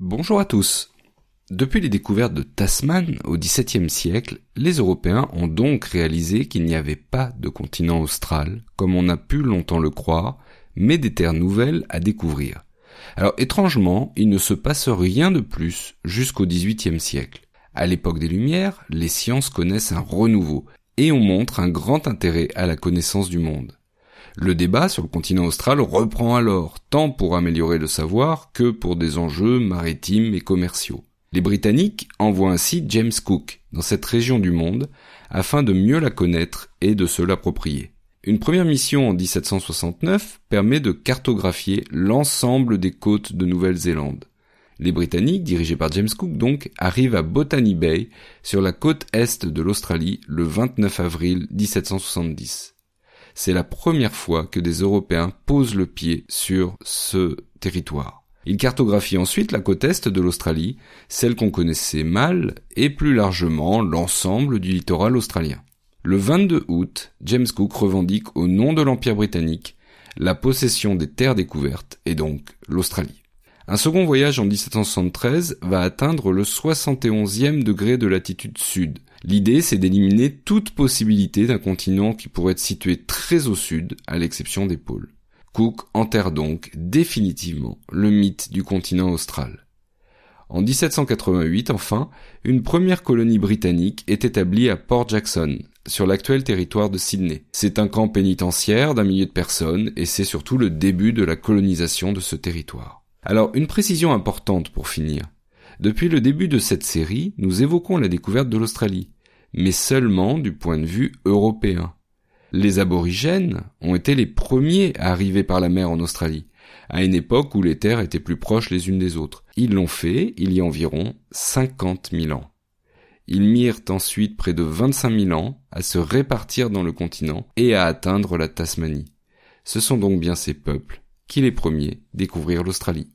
Bonjour à tous. Depuis les découvertes de Tasman au XVIIe siècle, les Européens ont donc réalisé qu'il n'y avait pas de continent austral, comme on a pu longtemps le croire, mais des terres nouvelles à découvrir. Alors étrangement, il ne se passe rien de plus jusqu'au XVIIIe siècle. À l'époque des Lumières, les sciences connaissent un renouveau, et on montre un grand intérêt à la connaissance du monde. Le débat sur le continent austral reprend alors, tant pour améliorer le savoir que pour des enjeux maritimes et commerciaux. Les Britanniques envoient ainsi James Cook dans cette région du monde afin de mieux la connaître et de se l'approprier. Une première mission en 1769 permet de cartographier l'ensemble des côtes de Nouvelle-Zélande. Les Britanniques, dirigés par James Cook donc, arrivent à Botany Bay, sur la côte est de l'Australie, le 29 avril 1770 c'est la première fois que des Européens posent le pied sur ce territoire. Ils cartographient ensuite la côte est de l'Australie, celle qu'on connaissait mal, et plus largement l'ensemble du littoral australien. Le 22 août, James Cook revendique au nom de l'Empire britannique la possession des terres découvertes, et donc l'Australie. Un second voyage en 1773 va atteindre le 71e degré de latitude sud, L'idée, c'est d'éliminer toute possibilité d'un continent qui pourrait être situé très au sud, à l'exception des pôles. Cook enterre donc définitivement le mythe du continent austral. En 1788, enfin, une première colonie britannique est établie à Port Jackson, sur l'actuel territoire de Sydney. C'est un camp pénitentiaire d'un millier de personnes et c'est surtout le début de la colonisation de ce territoire. Alors, une précision importante pour finir. Depuis le début de cette série, nous évoquons la découverte de l'Australie, mais seulement du point de vue européen. Les aborigènes ont été les premiers à arriver par la mer en Australie, à une époque où les terres étaient plus proches les unes des autres. Ils l'ont fait il y a environ cinquante mille ans. Ils mirent ensuite près de vingt-cinq mille ans à se répartir dans le continent et à atteindre la Tasmanie. Ce sont donc bien ces peuples qui les premiers découvrirent l'Australie.